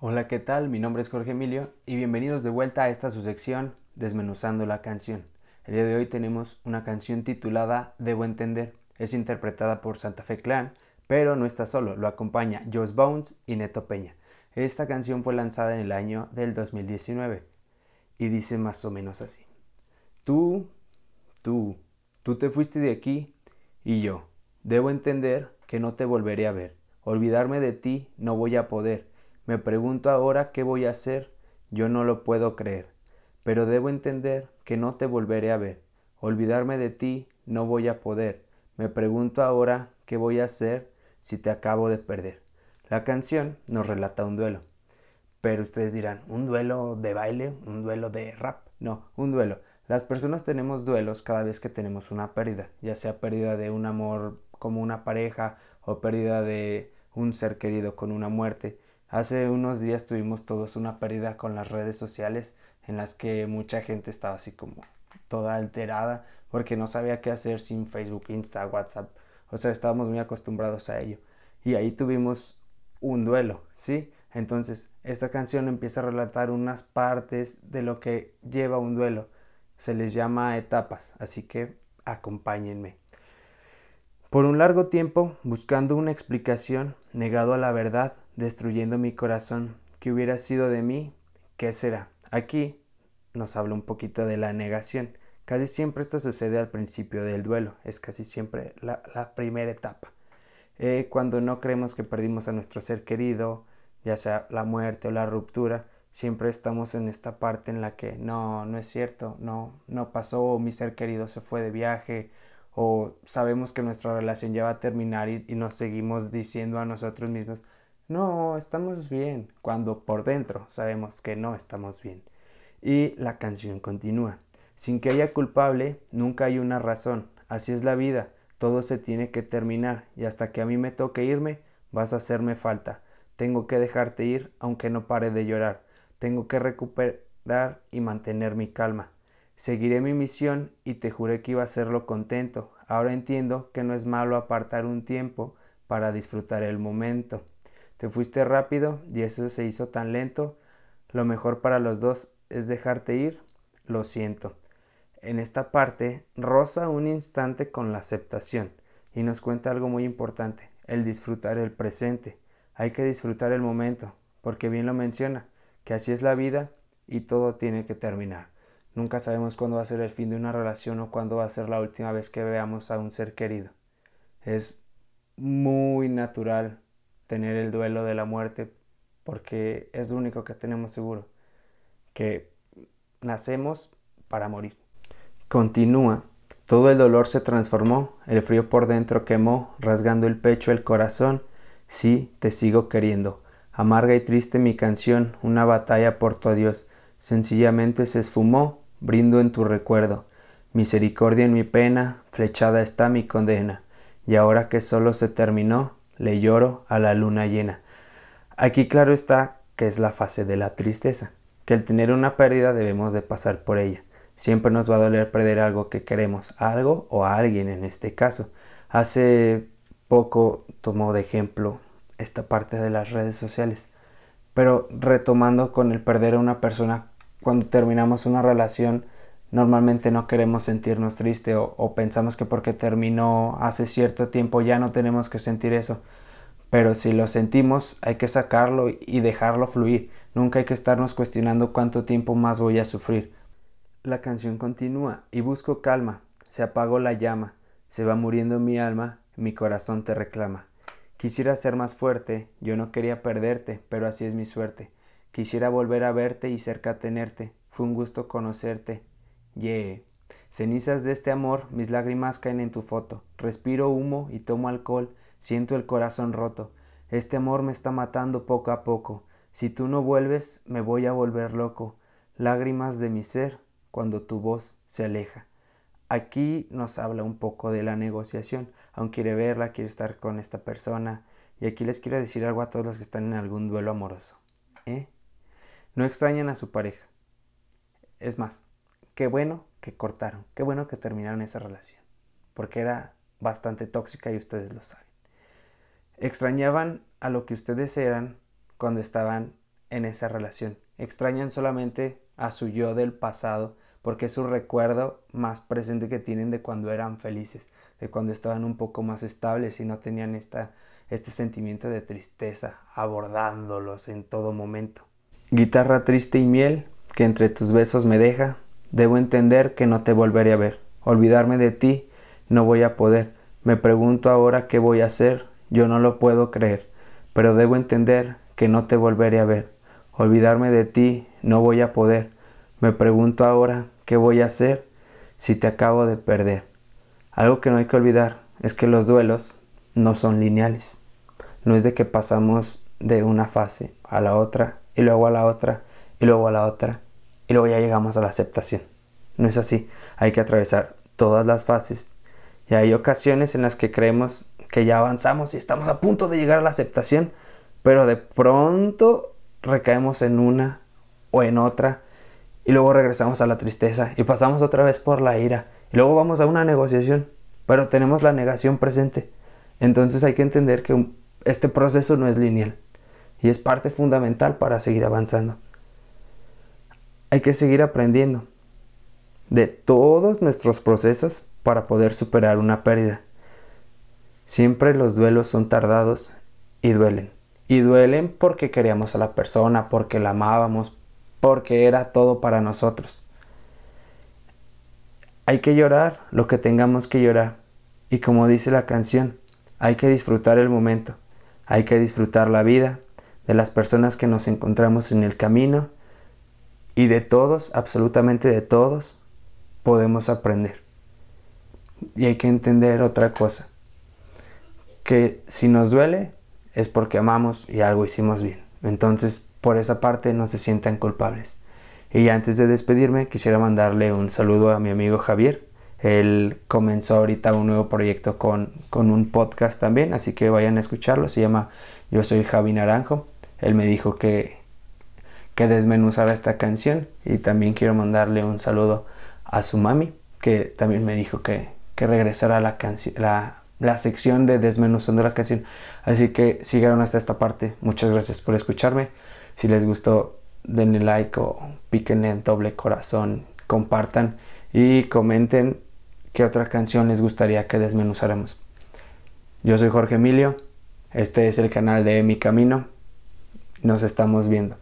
Hola, ¿qué tal? Mi nombre es Jorge Emilio y bienvenidos de vuelta a esta su sección Desmenuzando la canción. El día de hoy tenemos una canción titulada Debo entender. Es interpretada por Santa Fe Clan, pero no está solo, lo acompaña Joss Bones y Neto Peña. Esta canción fue lanzada en el año del 2019 y dice más o menos así. Tú, tú, tú te fuiste de aquí y yo. Debo entender que no te volveré a ver. Olvidarme de ti no voy a poder me pregunto ahora qué voy a hacer. Yo no lo puedo creer. Pero debo entender que no te volveré a ver. Olvidarme de ti no voy a poder. Me pregunto ahora qué voy a hacer si te acabo de perder. La canción nos relata un duelo. Pero ustedes dirán, ¿un duelo de baile? ¿Un duelo de rap? No, un duelo. Las personas tenemos duelos cada vez que tenemos una pérdida, ya sea pérdida de un amor como una pareja o pérdida de un ser querido con una muerte. Hace unos días tuvimos todos una pérdida con las redes sociales en las que mucha gente estaba así como toda alterada porque no sabía qué hacer sin Facebook, Insta, WhatsApp. O sea, estábamos muy acostumbrados a ello. Y ahí tuvimos un duelo, ¿sí? Entonces, esta canción empieza a relatar unas partes de lo que lleva un duelo. Se les llama etapas, así que acompáñenme. Por un largo tiempo, buscando una explicación, negado a la verdad, destruyendo mi corazón. ¿Qué hubiera sido de mí? ¿Qué será? Aquí nos habla un poquito de la negación. Casi siempre esto sucede al principio del duelo, es casi siempre la, primera etapa. Eh, cuando no creemos que perdimos a nuestro ser querido, ya sea la muerte o la ruptura, siempre estamos en esta parte en la que no, no es cierto, no, no pasó, mi ser querido se fue de viaje, o sabemos que nuestra relación ya va a terminar y nos seguimos diciendo a nosotros mismos, no, estamos bien, cuando por dentro sabemos que no estamos bien. Y la canción continúa. Sin que haya culpable, nunca hay una razón. Así es la vida, todo se tiene que terminar y hasta que a mí me toque irme, vas a hacerme falta. Tengo que dejarte ir aunque no pare de llorar. Tengo que recuperar y mantener mi calma. Seguiré mi misión y te juré que iba a hacerlo contento. Ahora entiendo que no es malo apartar un tiempo para disfrutar el momento. Te fuiste rápido y eso se hizo tan lento. Lo mejor para los dos es dejarte ir. Lo siento. En esta parte roza un instante con la aceptación y nos cuenta algo muy importante, el disfrutar el presente. Hay que disfrutar el momento, porque bien lo menciona, que así es la vida y todo tiene que terminar. Nunca sabemos cuándo va a ser el fin de una relación o cuándo va a ser la última vez que veamos a un ser querido. Es muy natural tener el duelo de la muerte porque es lo único que tenemos seguro, que nacemos para morir. Continúa. Todo el dolor se transformó, el frío por dentro quemó, rasgando el pecho, el corazón. Sí, te sigo queriendo. Amarga y triste mi canción, una batalla por tu adiós. Sencillamente se esfumó, brindo en tu recuerdo. Misericordia en mi pena, flechada está mi condena. Y ahora que solo se terminó, le lloro a la luna llena. Aquí claro está que es la fase de la tristeza, que al tener una pérdida debemos de pasar por ella. Siempre nos va a doler perder algo que queremos, algo o a alguien en este caso. Hace poco tomó de ejemplo esta parte de las redes sociales, pero retomando con el perder a una persona cuando terminamos una relación, normalmente no queremos sentirnos tristes o, pensamos que porque terminó hace cierto tiempo ya no tenemos que sentir eso. Pero si lo sentimos hay que sacarlo y dejarlo fluir. Nunca hay que estarnos cuestionando cuánto tiempo más voy a sufrir. La canción continúa y busco calma. Se apagó la llama. Se va muriendo mi alma. Mi corazón te reclama. Quisiera ser más fuerte. Yo no quería perderte, pero así es mi suerte. Quisiera volver a verte y cerca tenerte. Fue un gusto conocerte. Yeah. Cenizas de este amor, mis lágrimas caen en tu foto. Respiro humo y tomo alcohol, siento el corazón roto. Este amor me está matando poco a poco. Si tú no vuelves, me voy a volver loco. Lágrimas de mi ser cuando tu voz se aleja. Aquí nos habla un poco de la negociación. Aún quiere verla, quiere estar con esta persona. Y aquí les quiero decir algo a todos los que están en algún duelo amoroso. ¿Eh? No extrañan a su pareja. Es más, qué bueno que cortaron, qué bueno que terminaron esa relación, porque era bastante tóxica y ustedes lo saben. Extrañaban a lo que ustedes eran cuando estaban en esa relación. Extrañan solamente a su yo del pasado porque es su recuerdo más presente que tienen de cuando eran felices, de cuando estaban un poco más estables y no tenían esta, este sentimiento de tristeza abordándolos en todo momento. Guitarra triste y miel que entre tus besos me deja, debo entender que no te volveré a ver. Olvidarme de ti no voy a poder. Me pregunto ahora qué voy a hacer, yo no lo puedo creer, pero debo entender que no te volveré a ver. Olvidarme de ti no voy a poder. Me pregunto ahora qué voy a hacer si te acabo de perder. Algo que no hay que olvidar es que los duelos no son lineales. No es de que pasamos de una fase a la otra y luego a la otra y luego a la otra y luego ya llegamos a la aceptación. No es así. Hay que atravesar todas las fases y hay ocasiones en las que creemos que ya avanzamos y estamos a punto de llegar a la aceptación, pero de pronto recaemos en una o en otra y luego regresamos a la tristeza y pasamos otra vez por la ira y luego vamos a una negociación, pero tenemos la negación presente. Entonces hay que entender que este proceso no es lineal y es parte fundamental para seguir avanzando. Hay que seguir aprendiendo de todos nuestros procesos para poder superar una pérdida. Siempre los duelos son tardados y duelen. Y duelen porque queríamos a la persona, porque la amábamos, porque era todo para nosotros. Hay que llorar lo que tengamos que llorar. Y como dice la canción, hay que disfrutar el momento, hay que disfrutar la vida, de las personas que nos encontramos en el camino y de todos, absolutamente de todos, podemos aprender. Y hay que entender otra cosa, que si nos duele es porque amamos y algo hicimos bien. Entonces, por esa parte no se sientan culpables. Y antes de despedirme, quisiera mandarle un saludo a mi amigo Javier. Él comenzó ahorita un nuevo proyecto con, con un podcast también, así que vayan a escucharlo. Se llama Yo soy Javi Naranjo. Él me dijo que, que desmenuzara esta canción y también quiero mandarle un saludo a su mami, que también me dijo que, que regresara la, la, la sección de desmenuzando la canción. Así que si llegaron hasta esta parte, muchas gracias por escucharme. Si les gustó, denle like o piquen en doble corazón, compartan y comenten qué otra canción les gustaría que desmenuzáramos. Yo soy Jorge Emilio, este es el canal de Mi Camino, nos estamos viendo.